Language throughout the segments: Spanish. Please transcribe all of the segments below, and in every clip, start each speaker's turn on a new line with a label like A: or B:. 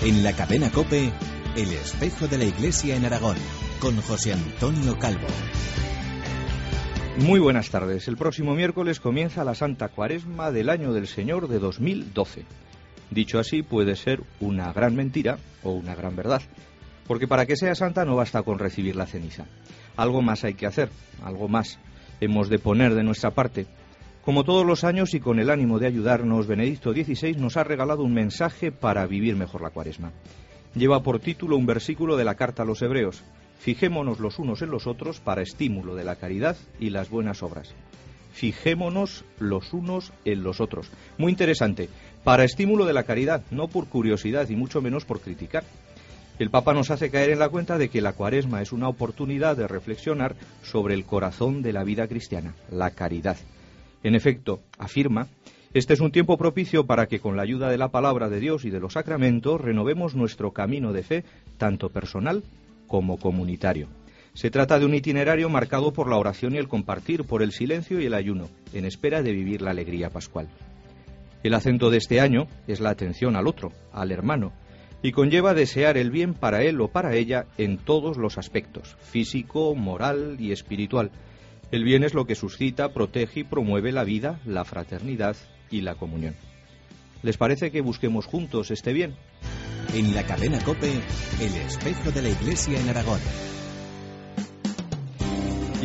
A: En la cadena Cope, El espejo de la iglesia en Aragón, con José Antonio Calvo.
B: Muy buenas tardes. El próximo miércoles comienza la Santa Cuaresma del año del Señor de 2012. Dicho así, puede ser una gran mentira o una gran verdad. Porque para que sea santa no basta con recibir la ceniza. Algo más hay que hacer, algo más hemos de poner de nuestra parte. Como todos los años y con el ánimo de ayudarnos, Benedicto XVI nos ha regalado un mensaje para vivir mejor la cuaresma. Lleva por título un versículo de la carta a los Hebreos. Fijémonos los unos en los otros para estímulo de la caridad y las buenas obras. Fijémonos los unos en los otros. Muy interesante. Para estímulo de la caridad, no por curiosidad y mucho menos por criticar. El Papa nos hace caer en la cuenta de que la cuaresma es una oportunidad de reflexionar sobre el corazón de la vida cristiana, la caridad. En efecto, afirma, este es un tiempo propicio para que con la ayuda de la palabra de Dios y de los sacramentos renovemos nuestro camino de fe, tanto personal como comunitario. Se trata de un itinerario marcado por la oración y el compartir, por el silencio y el ayuno, en espera de vivir la alegría pascual. El acento de este año es la atención al otro, al hermano, y conlleva desear el bien para él o para ella en todos los aspectos, físico, moral y espiritual. El bien es lo que suscita, protege y promueve la vida, la fraternidad y la comunión. ¿Les parece que busquemos juntos este bien?
A: En la cadena Cope, el espejo de la iglesia en Aragón.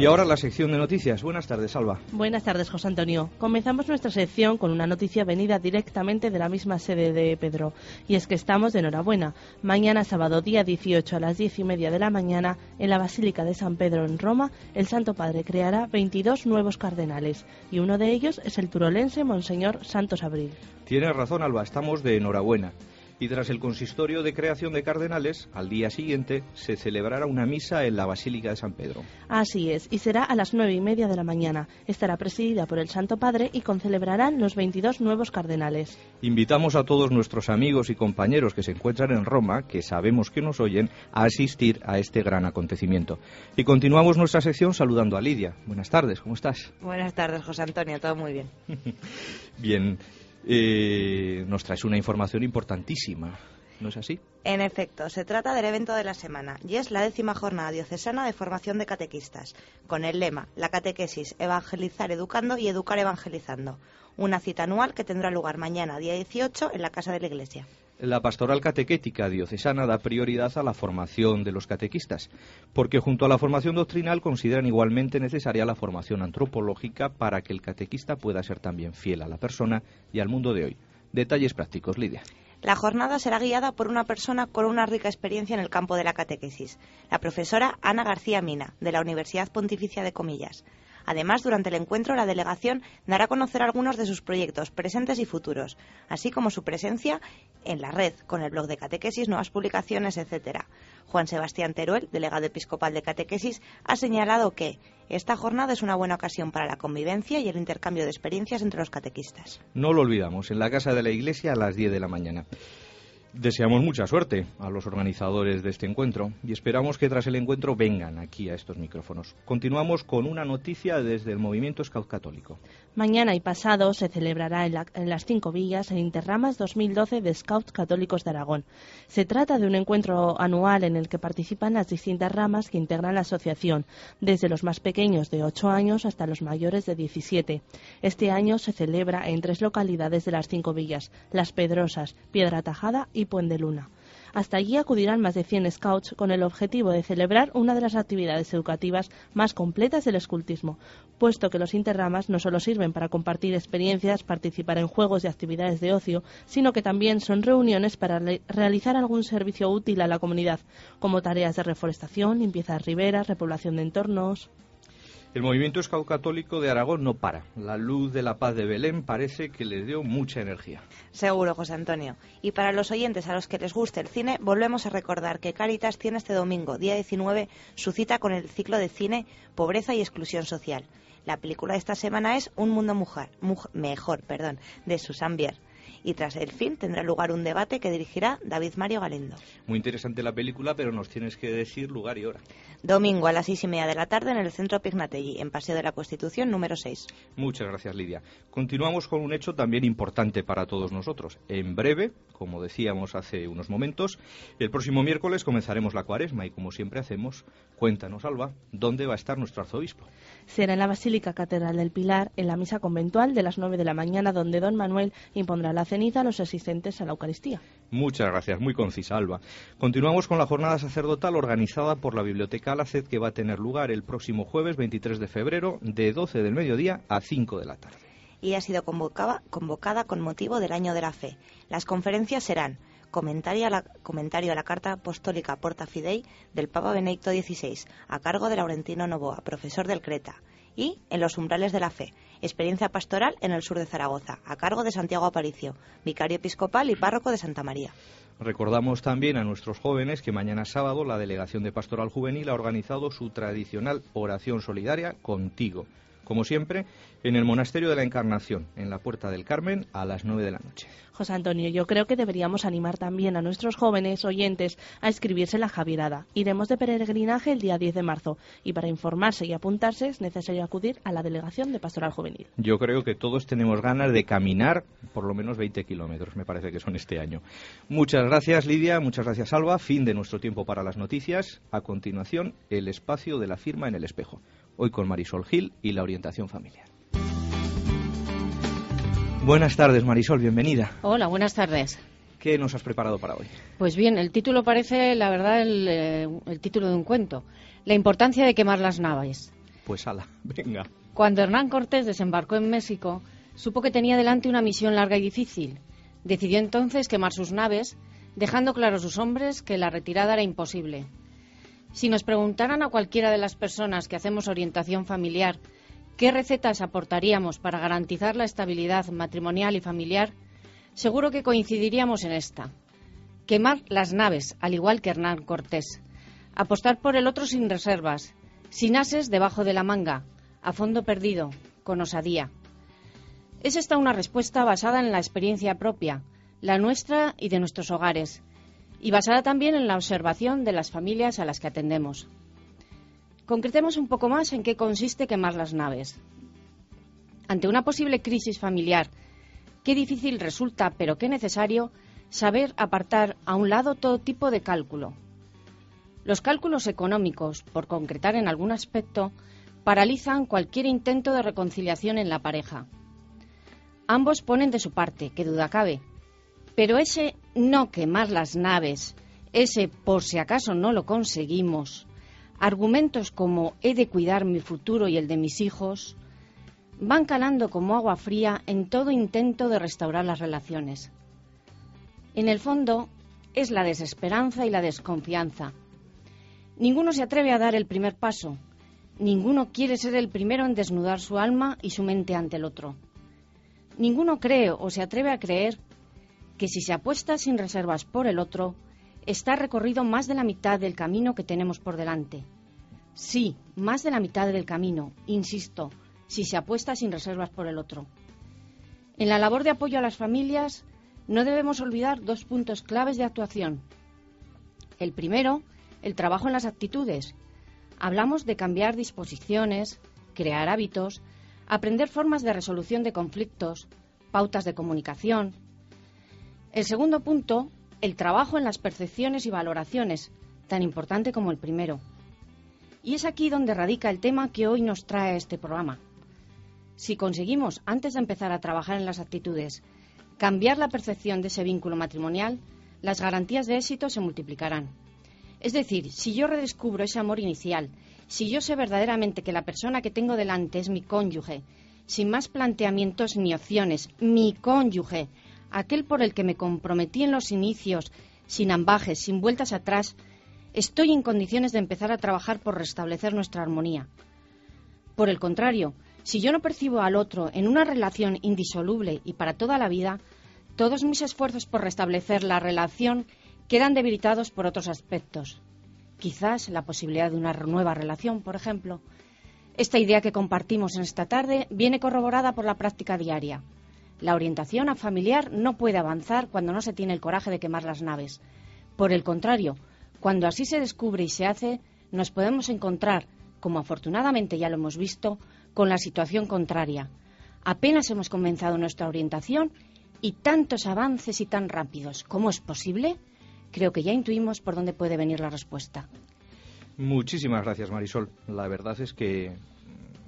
B: Y ahora la sección de noticias. Buenas tardes, Alba.
C: Buenas tardes, José Antonio. Comenzamos nuestra sección con una noticia venida directamente de la misma sede de Pedro. Y es que estamos de enhorabuena. Mañana, sábado, día 18 a las diez y media de la mañana, en la Basílica de San Pedro en Roma, el Santo Padre creará 22 nuevos cardenales. Y uno de ellos es el turolense Monseñor Santos Abril.
B: Tienes razón, Alba. Estamos de enhorabuena y tras el consistorio de creación de cardenales, al día siguiente se celebrará una misa en la Basílica de San Pedro.
C: Así es, y será a las nueve y media de la mañana. Estará presidida por el Santo Padre y concelebrarán los 22 nuevos cardenales.
B: Invitamos a todos nuestros amigos y compañeros que se encuentran en Roma, que sabemos que nos oyen, a asistir a este gran acontecimiento. Y continuamos nuestra sección saludando a Lidia. Buenas tardes, ¿cómo estás?
D: Buenas tardes, José Antonio, todo muy bien.
B: bien, eh, nos traes una información importantísima. ¿No es así?
D: En efecto, se trata del evento de la semana y es la décima jornada diocesana de formación de catequistas, con el lema La catequesis, evangelizar educando y educar evangelizando. Una cita anual que tendrá lugar mañana, día 18, en la Casa de la Iglesia.
B: La pastoral catequética diocesana da prioridad a la formación de los catequistas, porque junto a la formación doctrinal consideran igualmente necesaria la formación antropológica para que el catequista pueda ser también fiel a la persona y al mundo de hoy. Detalles prácticos, Lidia.
D: La jornada será guiada por una persona con una rica experiencia en el campo de la catequesis, la profesora Ana García Mina, de la Universidad Pontificia de Comillas. Además, durante el encuentro, la delegación dará a conocer algunos de sus proyectos presentes y futuros, así como su presencia en la red, con el blog de catequesis, nuevas publicaciones, etc. Juan Sebastián Teruel, delegado episcopal de catequesis, ha señalado que esta jornada es una buena ocasión para la convivencia y el intercambio de experiencias entre los catequistas.
B: No lo olvidamos, en la Casa de la Iglesia a las 10 de la mañana. Deseamos mucha suerte a los organizadores de este encuentro y esperamos que tras el encuentro vengan aquí a estos micrófonos. Continuamos con una noticia desde el movimiento Scout Católico.
C: Mañana y pasado se celebrará en, las cinco villas el Interramas 2012 de Scouts Católicos de Aragón. Se trata de un encuentro anual en el que participan las distintas ramas que integran la asociación, desde los más pequeños de 8 años hasta los mayores de 17. Este año se celebra en tres localidades de las cinco villas, Las Pedrosas, Piedra Tajada y Luna. Hasta allí acudirán más de 100 scouts con el objetivo de celebrar una de las actividades educativas más completas del escultismo, puesto que los interramas no solo sirven para compartir experiencias, participar en juegos y actividades de ocio, sino que también son reuniones para realizar algún servicio útil a la comunidad, como tareas de reforestación, limpieza de riberas, repoblación de entornos.
B: El movimiento Scout Católico de Aragón no para. La luz de la paz de Belén parece que le dio mucha energía.
D: Seguro, José Antonio. Y para los oyentes a los que les guste el cine, volvemos a recordar que Caritas tiene este domingo, día 19, su cita con el ciclo de cine Pobreza y Exclusión Social. La película de esta semana es Un Mundo Mujer, Mejor perdón, de Susan Bier y tras el fin tendrá lugar un debate que dirigirá David Mario Galendo.
B: Muy interesante la película, pero nos tienes que decir lugar y hora.
D: Domingo a las seis y media de la tarde en el Centro Pignatelli, en Paseo de la Constitución número 6.
B: Muchas gracias, Lidia. Continuamos con un hecho también importante para todos nosotros. En breve, como decíamos hace unos momentos, el próximo miércoles comenzaremos la cuaresma y como siempre hacemos, cuéntanos, Alba, ¿dónde va a estar nuestro arzobispo?
C: Será en la Basílica Catedral del Pilar, en la misa conventual de las nueve de la mañana, donde don Manuel impondrá la ceniza a los asistentes a la Eucaristía.
B: Muchas gracias, muy concisa, Alba. Continuamos con la jornada sacerdotal organizada por la Biblioteca Alacet, que va a tener lugar el próximo jueves 23 de febrero, de 12 del mediodía a 5 de la tarde.
D: Y ha sido convocada, convocada con motivo del Año de la Fe. Las conferencias serán comentario a la, comentario a la Carta Apostólica Porta Fidei del Papa Benedicto XVI, a cargo de Laurentino Novoa, profesor del Creta, y En los umbrales de la fe, experiencia pastoral en el sur de Zaragoza, a cargo de Santiago Aparicio, vicario episcopal y párroco de Santa María.
B: Recordamos también a nuestros jóvenes que mañana sábado la Delegación de Pastoral Juvenil ha organizado su tradicional oración solidaria contigo, como siempre, en el Monasterio de la Encarnación, en la Puerta del Carmen, a las nueve de la noche.
C: José Antonio, yo creo que deberíamos animar también a nuestros jóvenes oyentes a inscribirse en la Javierada. Iremos de peregrinaje el día 10 de marzo y para informarse y apuntarse es necesario acudir a la Delegación de Pastoral Juvenil.
B: Yo creo que todos tenemos ganas de caminar por lo menos 20 kilómetros, me parece que son este año. Muchas gracias, Lidia. Muchas gracias, Alba. Fin de nuestro tiempo para las noticias. A continuación, el espacio de la firma en el espejo. Hoy con Marisol Gil y la orientación familiar. Buenas tardes, Marisol, bienvenida.
E: Hola, buenas tardes.
B: ¿Qué nos has preparado para hoy?
E: Pues bien, el título parece, la verdad, el, eh, el título de un cuento. La importancia de quemar las naves.
B: Pues ala, venga.
E: Cuando Hernán Cortés desembarcó en México, supo que tenía delante una misión larga y difícil. Decidió entonces quemar sus naves, dejando claro a sus hombres que la retirada era imposible. Si nos preguntaran a cualquiera de las personas que hacemos orientación familiar qué recetas aportaríamos para garantizar la estabilidad matrimonial y familiar, seguro que coincidiríamos en esta. Quemar las naves, al igual que Hernán Cortés. Apostar por el otro sin reservas, sin ases debajo de la manga, a fondo perdido, con osadía. Es esta una respuesta basada en la experiencia propia, la nuestra y de nuestros hogares, y basada también en la observación de las familias a las que atendemos. Concretemos un poco más en qué consiste quemar las naves. Ante una posible crisis familiar, qué difícil resulta, pero qué necesario, saber apartar a un lado todo tipo de cálculo. Los cálculos económicos, por concretar en algún aspecto, paralizan cualquier intento de reconciliación en la pareja. Ambos ponen de su parte, que duda cabe, pero ese no quemar las naves, ese por si acaso no lo conseguimos, argumentos como he de cuidar mi futuro y el de mis hijos, van calando como agua fría en todo intento de restaurar las relaciones. En el fondo, es la desesperanza y la desconfianza. Ninguno se atreve a dar el primer paso, ninguno quiere ser el primero en desnudar su alma y su mente ante el otro. Ninguno cree o se atreve a creer que si se apuesta sin reservas por el otro, está recorrido más de la mitad del camino que tenemos por delante. Sí, más de la mitad del camino, insisto, si se apuesta sin reservas por el otro. En la labor de apoyo a las familias no debemos olvidar dos puntos claves de actuación. El primero, el trabajo en las actitudes. Hablamos de cambiar disposiciones, crear hábitos, aprender formas de resolución de conflictos, pautas de comunicación. El segundo punto, el trabajo en las percepciones y valoraciones, tan importante como el primero. Y es aquí donde radica el tema que hoy nos trae este programa. Si conseguimos, antes de empezar a trabajar en las actitudes, cambiar la percepción de ese vínculo matrimonial, las garantías de éxito se multiplicarán. Es decir, si yo redescubro ese amor inicial, si yo sé verdaderamente que la persona que tengo delante es mi cónyuge, sin más planteamientos ni opciones, mi cónyuge, aquel por el que me comprometí en los inicios, sin ambajes, sin vueltas atrás, estoy en condiciones de empezar a trabajar por restablecer nuestra armonía. Por el contrario, si yo no percibo al otro en una relación indisoluble y para toda la vida, todos mis esfuerzos por restablecer la relación quedan debilitados por otros aspectos. Quizás la posibilidad de una nueva relación, por ejemplo. Esta idea que compartimos en esta tarde viene corroborada por la práctica diaria. La orientación familiar no puede avanzar cuando no se tiene el coraje de quemar las naves. Por el contrario, cuando así se descubre y se hace, nos podemos encontrar, como afortunadamente ya lo hemos visto, con la situación contraria. Apenas hemos comenzado nuestra orientación y tantos avances y tan rápidos. ¿Cómo es posible? Creo que ya intuimos por dónde puede venir la respuesta.
B: Muchísimas gracias, Marisol. La verdad es que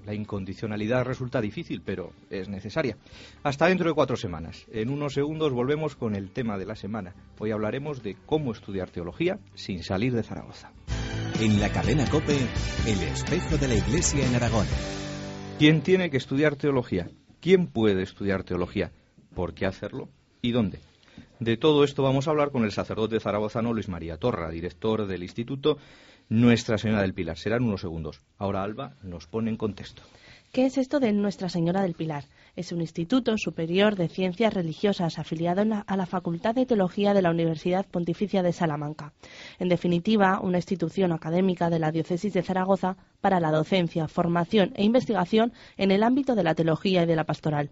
B: la incondicionalidad resulta difícil, pero es necesaria. Hasta dentro de cuatro semanas. En unos segundos volvemos con el tema de la semana. Hoy hablaremos de cómo estudiar teología sin salir de Zaragoza.
A: En la cadena Cope, el espejo de la Iglesia en Aragón.
B: ¿Quién tiene que estudiar teología? ¿Quién puede estudiar teología? ¿Por qué hacerlo? ¿Y dónde? De todo esto vamos a hablar con el sacerdote zaragozano Luis María Torra, director del Instituto Nuestra Señora del Pilar. Serán unos segundos. Ahora Alba nos pone en contexto.
C: ¿Qué es esto de Nuestra Señora del Pilar? Es un instituto superior de ciencias religiosas afiliado a la Facultad de Teología de la Universidad Pontificia de Salamanca. En definitiva, una institución académica de la Diócesis de Zaragoza para la docencia, formación e investigación en el ámbito de la teología y de la pastoral.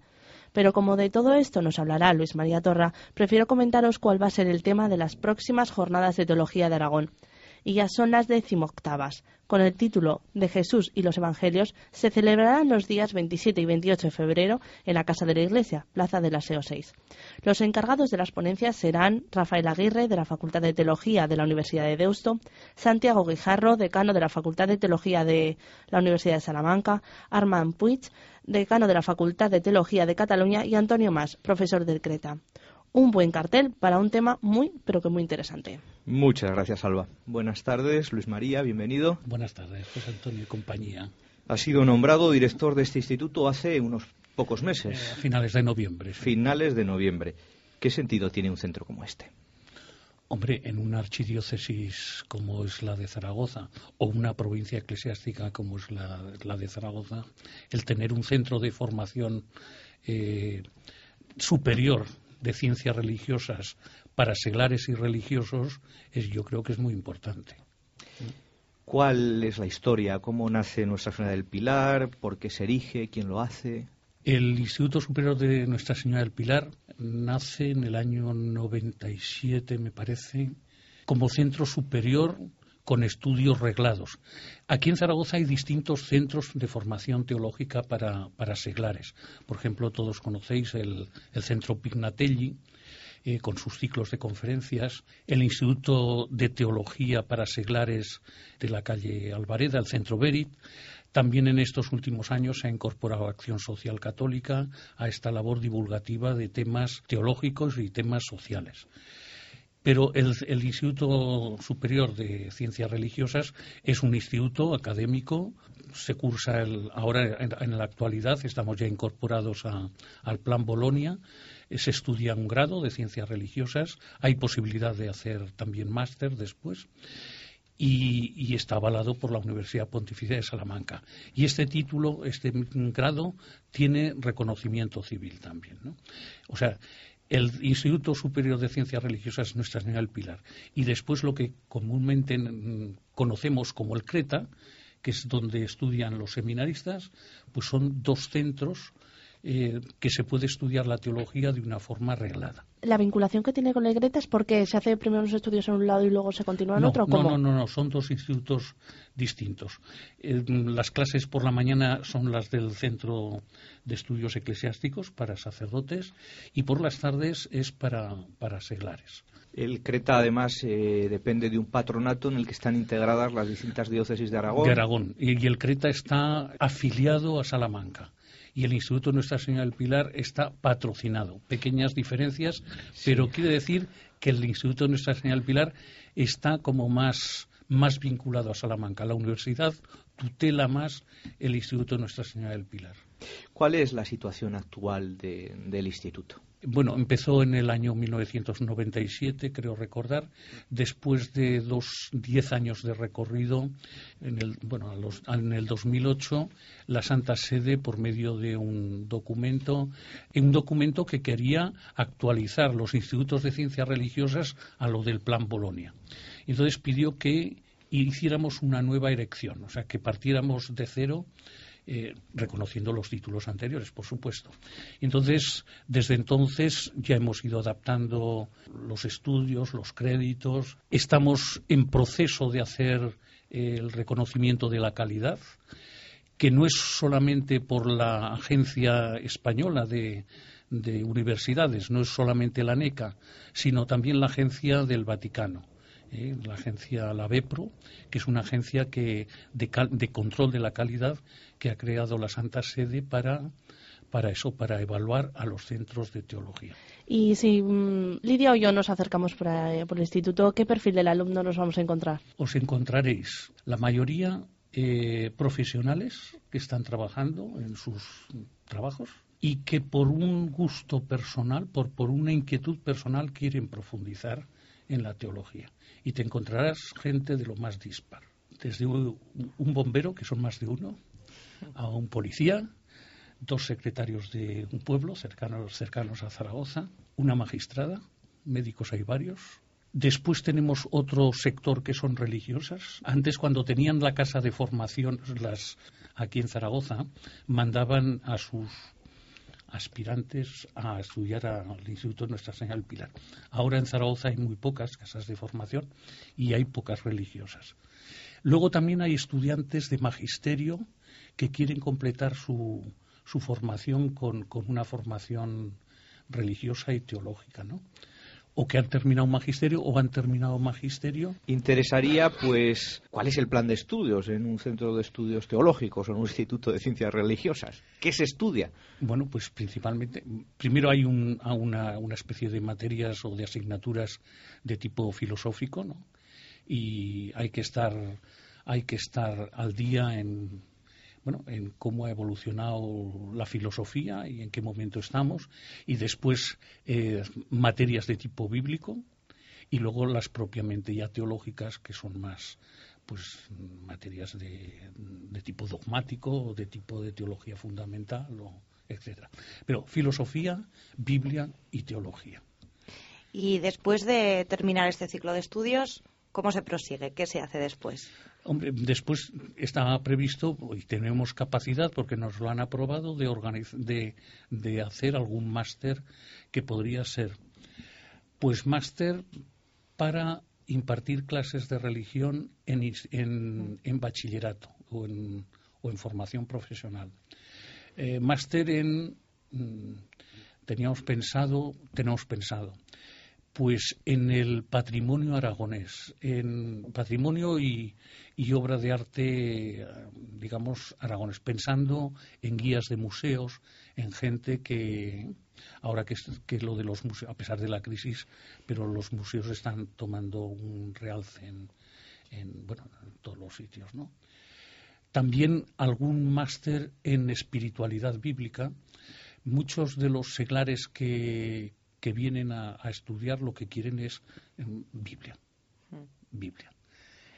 C: Pero como de todo esto nos hablará Luis María Torra, prefiero comentaros cuál va a ser el tema de las próximas jornadas de teología de Aragón y ya son las decimoctavas. Con el título de Jesús y los Evangelios se celebrarán los días 27 y 28 de febrero en la Casa de la Iglesia, Plaza de la SEO 6. Los encargados de las ponencias serán Rafael Aguirre, de la Facultad de Teología de la Universidad de Deusto, Santiago Guijarro, decano de la Facultad de Teología de la Universidad de Salamanca, Armand Puig, decano de la Facultad de Teología de Cataluña y Antonio Mas, profesor del Creta un buen cartel para un tema muy, pero que muy interesante.
B: Muchas gracias, Alba. Buenas tardes, Luis María, bienvenido.
F: Buenas tardes, José Antonio y compañía.
B: Ha sido nombrado director de este instituto hace unos pocos meses.
F: Eh, finales de noviembre.
B: Finales de noviembre. ¿Qué sentido tiene un centro como este?
F: Hombre, en una archidiócesis como es la de Zaragoza o una provincia eclesiástica como es la, de Zaragoza, el tener un centro de formación eh, superior de ciencias religiosas para seglares y religiosos es, yo creo que es muy importante.
B: ¿Cuál es la historia? ¿Cómo nace Nuestra Señora del Pilar? ¿Por qué se erige? ¿Quién lo hace?
F: El Instituto Superior de Nuestra Señora del Pilar nace en el año 97, me parece, como centro superior con estudios reglados. Aquí en Zaragoza hay distintos centros de formación teológica para, seglares. Por ejemplo, todos conocéis el, Centro Pignatelli, eh, con sus ciclos de conferencias, el Instituto de Teología para Seglares de la calle Alvareda, el Centro Berit. También en estos últimos años se ha incorporado Acción Social Católica a esta labor divulgativa de temas teológicos y temas sociales. Pero el, Instituto Superior de Ciencias Religiosas es un instituto académico, se cursa ahora en, la actualidad, estamos ya incorporados al Plan Bolonia, se estudia un grado de Ciencias Religiosas, hay posibilidad de hacer también máster después. Y, está avalado por la Universidad Pontificia de Salamanca. Y este título, este grado, tiene reconocimiento civil también. ¿no? O sea, el Instituto Superior de Ciencias Religiosas Nuestra Señora del Pilar y después lo que comúnmente conocemos como el CRETA, que es donde estudian los seminaristas, pues son dos centros eh, que se puede estudiar la teología de una forma reglada.
C: ¿La vinculación que tiene con la Greta es porque se hace primero los estudios en un lado y luego se continúa en otro?
F: No, no, no, no, son dos institutos distintos. Eh, las clases por la mañana son las del Centro de Estudios Eclesiásticos para sacerdotes y por las tardes es para, para seglares.
B: El CRETA, además, eh, depende de un patronato en el que están integradas las distintas diócesis de Aragón.
F: De Aragón. y el CRETA está afiliado a Salamanca y el Instituto Nuestra Señora del Pilar está patrocinado. Pequeñas diferencias, pero quiere decir que el Instituto Nuestra Señora del Pilar está como más, más vinculado a Salamanca. La universidad tutela más el Instituto Nuestra Señora del Pilar.
B: ¿Cuál es la situación actual del instituto?
F: Bueno, empezó en el año 1997, creo recordar, después de dos, diez años de recorrido, en el, bueno, en el 2008, la Santa Sede, por medio de un documento, un documento que quería actualizar los institutos de ciencias religiosas a lo del Plan Bolonia. Entonces pidió que hiciéramos una nueva erección, o sea, que partiéramos de cero eh, reconociendo los títulos anteriores, por supuesto. Entonces, desde entonces ya hemos ido adaptando los estudios, los créditos. Estamos en proceso de hacer el reconocimiento de la calidad, que no es solamente por la Agencia Española de, de Universidades, no es solamente la NECA, sino también la Agencia del Vaticano ¿eh? la agencia, la BEPRO, que es una agencia que, de, control de la calidad que ha creado la Santa Sede para, para eso, para evaluar a los centros de teología.
C: Y si mm, Lidia o yo nos acercamos por, por, el instituto, ¿qué perfil del alumno nos vamos a encontrar?
F: Os encontraréis la mayoría eh, profesionales que están trabajando en sus trabajos y que por un gusto personal, por, por una inquietud personal quieren profundizar en la teología y te encontrarás gente de lo más dispar. Desde un, bombero, que son más de uno, a un policía, dos secretarios de un pueblo cercanos, cercanos a Zaragoza, una magistrada, médicos hay varios. Después tenemos otro sector que son religiosas. Antes, cuando tenían la casa de formación, las aquí en Zaragoza, mandaban a sus aspirantes a estudiar al Instituto Nuestra Señora del Pilar. Ahora en Zaragoza hay muy pocas casas de formación y hay pocas religiosas. Luego también hay estudiantes de magisterio que quieren completar su, su formación con, con una formación religiosa y teológica, ¿no? O que han terminado un magisterio o han terminado magisterio.
B: Interesaría, pues, cuál es el plan de estudios en un centro de estudios teológicos o en un instituto de ciencias religiosas. ¿Qué se estudia?
F: Bueno, pues principalmente, primero hay una, una especie de materias o de asignaturas de tipo filosófico, ¿no? Y hay que estar, hay que estar al día en bueno, en cómo ha evolucionado la filosofía y en qué momento estamos, y después eh, materias de tipo bíblico, y luego las propiamente ya teológicas, que son más pues materias de, de tipo dogmático, de tipo de teología fundamental, etcétera. Pero filosofía, Biblia y teología.
D: Y después de terminar este ciclo de estudios, ¿cómo se prosigue? ¿Qué se hace después?
F: Hombre, después está previsto y tenemos capacidad, porque nos lo han aprobado, de, de, hacer algún máster que podría ser, pues máster para impartir clases de religión en, en, bachillerato o en, o en, formación profesional. Eh, máster en, mm, teníamos pensado, tenemos pensado, pues en el patrimonio aragonés, en patrimonio y, obra de arte, digamos, aragonés, pensando en guías de museos, en gente que, ahora que, que lo de los museos, a pesar de la crisis, pero los museos están tomando un realce en, en bueno, en todos los sitios, ¿no? También algún máster en espiritualidad bíblica. Muchos de los seglares que, que vienen a, estudiar lo que quieren es em, Biblia. Mm. Biblia.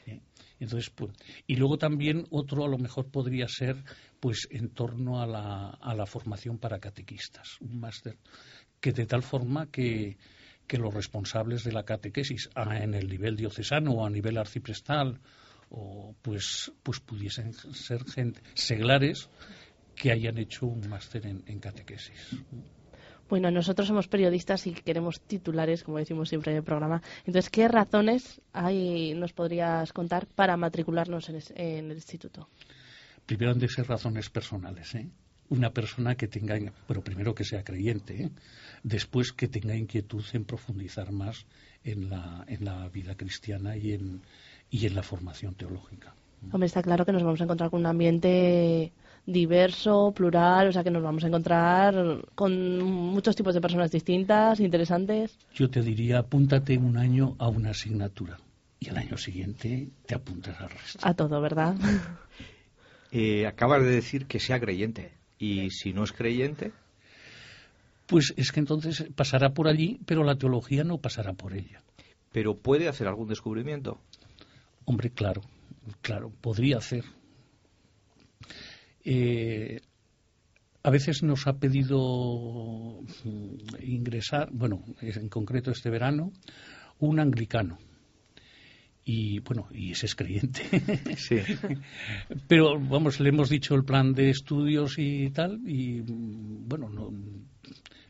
F: ¿eh? Entonces, pues, y luego también otro a lo mejor podría ser pues en torno a la, a la formación para catequistas, un máster que de tal forma que, que los responsables de la catequesis en el nivel diocesano o a nivel arciprestal o pues pues pudiesen ser gente seglares que hayan hecho un máster en, en catequesis.
C: Bueno, nosotros somos periodistas y queremos titulares, como decimos siempre en el programa. Entonces, ¿qué razones hay, nos podrías contar para matricularnos en, el instituto?
F: Primero han de ser razones personales, ¿eh? Una persona que tenga, pero primero que sea creyente, ¿eh? después que tenga inquietud en profundizar más en la, en la vida cristiana y en, y en la formación teológica.
C: Hombre, está claro que nos vamos a encontrar con un ambiente diverso, plural, o sea que nos vamos a encontrar con muchos tipos de personas distintas, interesantes.
F: Yo te diría, apúntate un año a una asignatura y al año siguiente te apuntas al resto.
C: A todo, ¿verdad?
B: eh, acabas de decir que sea creyente. ¿Y si no es creyente?
F: Pues es que entonces pasará por allí, pero la teología no pasará por ella.
B: ¿Pero puede hacer algún descubrimiento?
F: Hombre, claro, claro, podría hacer. Eh, a veces nos ha pedido mm, ingresar, bueno, en concreto este verano, un anglicano. y bueno, y ese es creyente. Sí. Pero vamos, le hemos dicho el plan de estudios y tal, y bueno, no,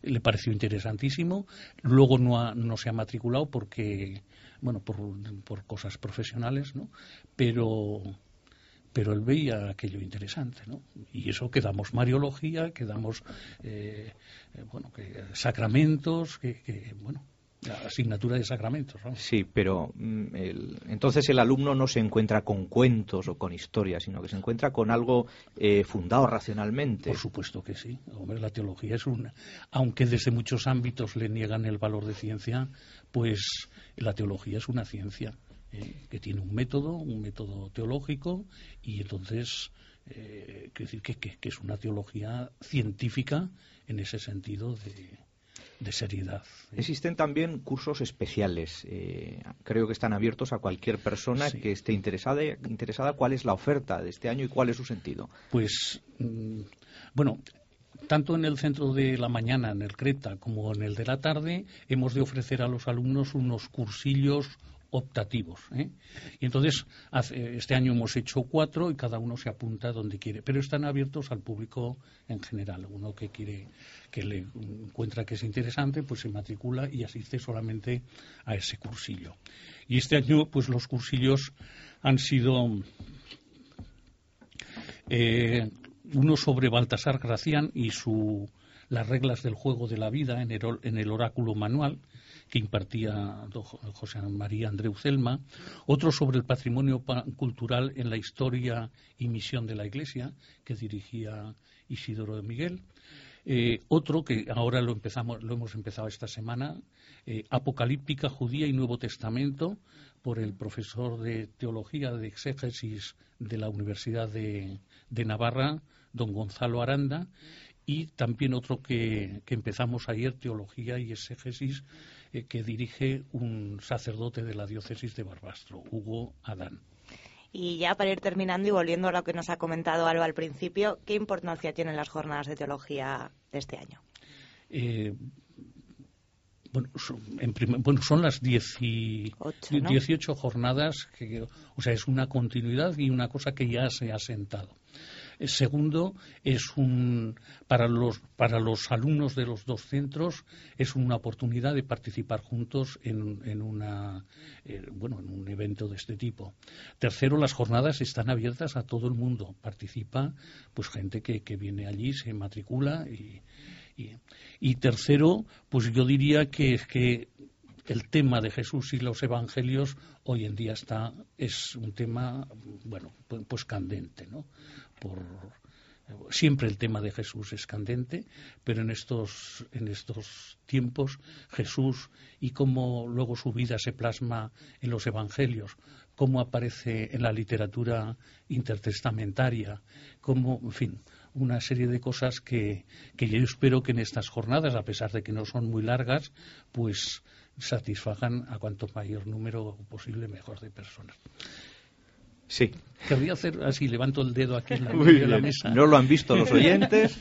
F: le pareció interesantísimo. Luego no, no se ha matriculado porque, bueno, por, por cosas profesionales, ¿no? Pero pero él veía aquello interesante, ¿no? Y eso que damos Mariología, que damos, eh, eh, bueno, que sacramentos, que, que bueno, la asignatura de sacramentos. ¿no?
B: Sí, pero mm, entonces el alumno no se encuentra con cuentos o con historias, sino que se encuentra con algo eh, fundado racionalmente.
F: Por supuesto que sí. Hombre, la teología es una. Aunque desde muchos ámbitos le niegan el valor de ciencia, pues la teología es una ciencia eh, que tiene un método, un método teológico, y entonces. Eh, decir que, que es una teología científica en ese sentido de, de seriedad.
B: Existen también cursos especiales. Eh, creo que están abiertos a cualquier persona que esté interesada, interesada. ¿Cuál es la oferta de este año y cuál es su sentido?
F: Pues, mm, bueno, tanto en el centro de la mañana, en el Creta, como en el de la tarde, hemos de ofrecer a los alumnos unos cursillos optativos. ¿eh? Y entonces, este año hemos hecho cuatro y cada uno se apunta donde quiere, pero están abiertos al público en general. Uno que quiere, que le encuentra que es interesante, pues se matricula y asiste solamente a ese cursillo. Y este año, pues los cursillos han sido eh, uno sobre Baltasar Gracián y su las reglas del juego de la vida en el oráculo manual, que impartía José María Andreu Celma, otro sobre el patrimonio cultural en la historia y misión de la Iglesia, que dirigía Isidoro de Miguel, eh, otro que ahora lo empezamos, lo hemos empezado esta semana, eh, Apocalíptica Judía y Nuevo Testamento, por el profesor de Teología de Exégesis de la Universidad de, de Navarra, don Gonzalo Aranda, y también otro que, que empezamos ayer, Teología y Exégesis eh, que dirige un sacerdote de la diócesis de Barbastro, Hugo Adán.
D: Y ya para ir terminando y volviendo a lo que nos ha comentado Alba al principio, ¿qué importancia tienen las jornadas de teología de este año?
F: Eh, bueno son, bueno, son, las 18 jornadas, que, o sea, es una continuidad y una cosa que ya se ha sentado. Segundo, es un, para, los, para los alumnos de los dos centros es una oportunidad de participar juntos en, en, una, eh, bueno, en un evento de este tipo. Tercero, las jornadas están abiertas a todo el mundo. Participa pues gente que, que viene allí, se matricula y, y, y tercero, pues yo diría que, que el tema de Jesús y los evangelios hoy en día está es un tema bueno pues candente no por siempre el tema de Jesús es candente, pero en estos, en estos tiempos Jesús y cómo luego su vida se plasma en los evangelios, cómo aparece en la literatura intertestamentaria, cómo, en fin, una serie de cosas que, que yo espero que en estas jornadas, a pesar de que no son muy largas, pues satisfagan a cuanto mayor número posible mejor de personas.
B: Sí.
F: Querría hacer así, levanto el dedo aquí en la, de la mesa.
B: No lo han visto los oyentes.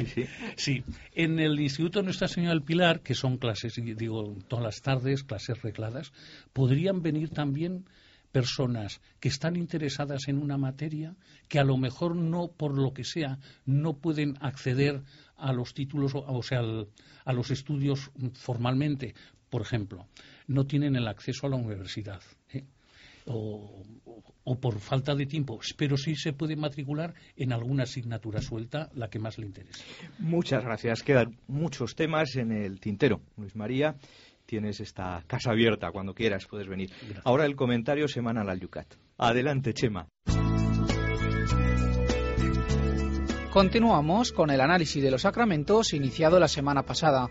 F: sí, en el Instituto Nuestra Señora del Pilar, que son clases, digo, todas las tardes, clases regladas, podrían venir también personas que están interesadas en una materia que a lo mejor no, por lo que sea, no pueden acceder a los títulos, o sea, a los estudios formalmente. Por ejemplo, no tienen el acceso a la universidad. O, por falta de tiempo, pero sí se puede matricular en alguna asignatura suelta, la que más le interese.
B: Muchas gracias. Quedan muchos temas en el tintero. Luis María, tienes esta casa abierta. Cuando quieras puedes venir. Ahora el comentario semanal al Yucat. Adelante, Chema.
G: Continuamos con el análisis de los sacramentos iniciado la semana pasada.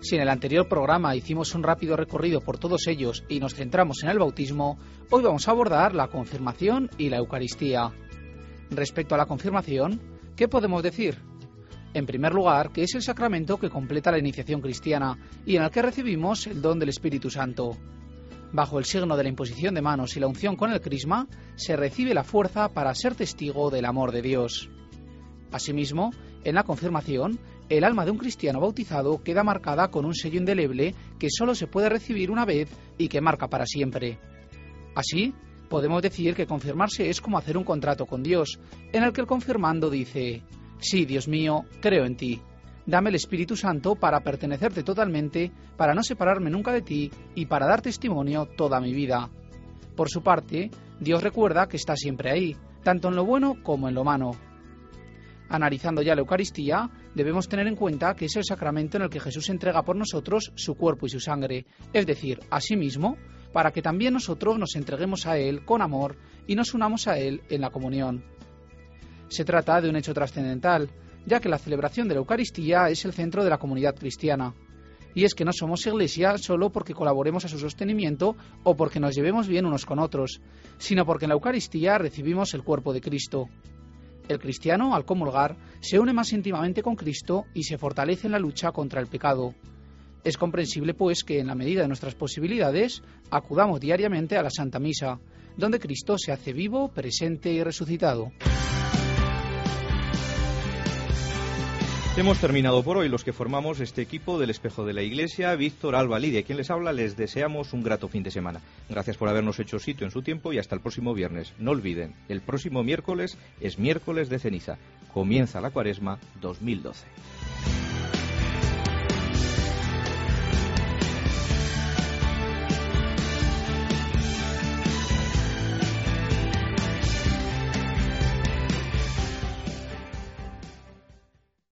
G: Si en el anterior programa hicimos un rápido recorrido por todos ellos y nos centramos en el bautismo, hoy vamos a abordar la confirmación y la Eucaristía. Respecto a la confirmación, ¿qué podemos decir? En primer lugar, que es el sacramento que completa la iniciación cristiana y en el que recibimos el don del Espíritu Santo. Bajo el signo de la imposición de manos y la unción con el crisma, se recibe la fuerza para ser testigo del amor de Dios. Asimismo, en la confirmación, el alma de un cristiano bautizado queda marcada con un sello indeleble que solo se puede recibir una vez y que marca para siempre. Así, podemos decir que confirmarse es como hacer un contrato con Dios, en el que el confirmando dice, sí, Dios mío, creo en ti. Dame el Espíritu Santo para pertenecerte totalmente, para no separarme nunca de ti y para dar testimonio toda mi vida. Por su parte, Dios recuerda que está siempre ahí, tanto en lo bueno como en lo malo. Analizando ya la Eucaristía, debemos tener en cuenta que es el sacramento en el que Jesús entrega por nosotros su cuerpo y su sangre, es decir, a sí mismo, para que también nosotros nos entreguemos a Él con amor y nos unamos a Él en la comunión. Se trata de un hecho trascendental, ya que la celebración de la Eucaristía es el centro de la comunidad cristiana. Y es que no somos iglesia solo porque colaboremos a su sostenimiento o porque nos llevemos bien unos con otros, sino porque en la Eucaristía recibimos el cuerpo de Cristo. El cristiano, al comulgar, se une más íntimamente con Cristo y se fortalece en la lucha contra el pecado. Es comprensible, pues, que en la medida de nuestras posibilidades acudamos diariamente a la Santa Misa, donde Cristo se hace vivo, presente y resucitado.
B: Hemos terminado por hoy los que formamos este equipo del Espejo de la Iglesia, Víctor, Alba, Lidia, quien les habla, les deseamos un grato fin de semana. Gracias por habernos hecho sitio en su tiempo y hasta el próximo viernes. No olviden, el próximo miércoles es miércoles de ceniza. Comienza la cuaresma 2012.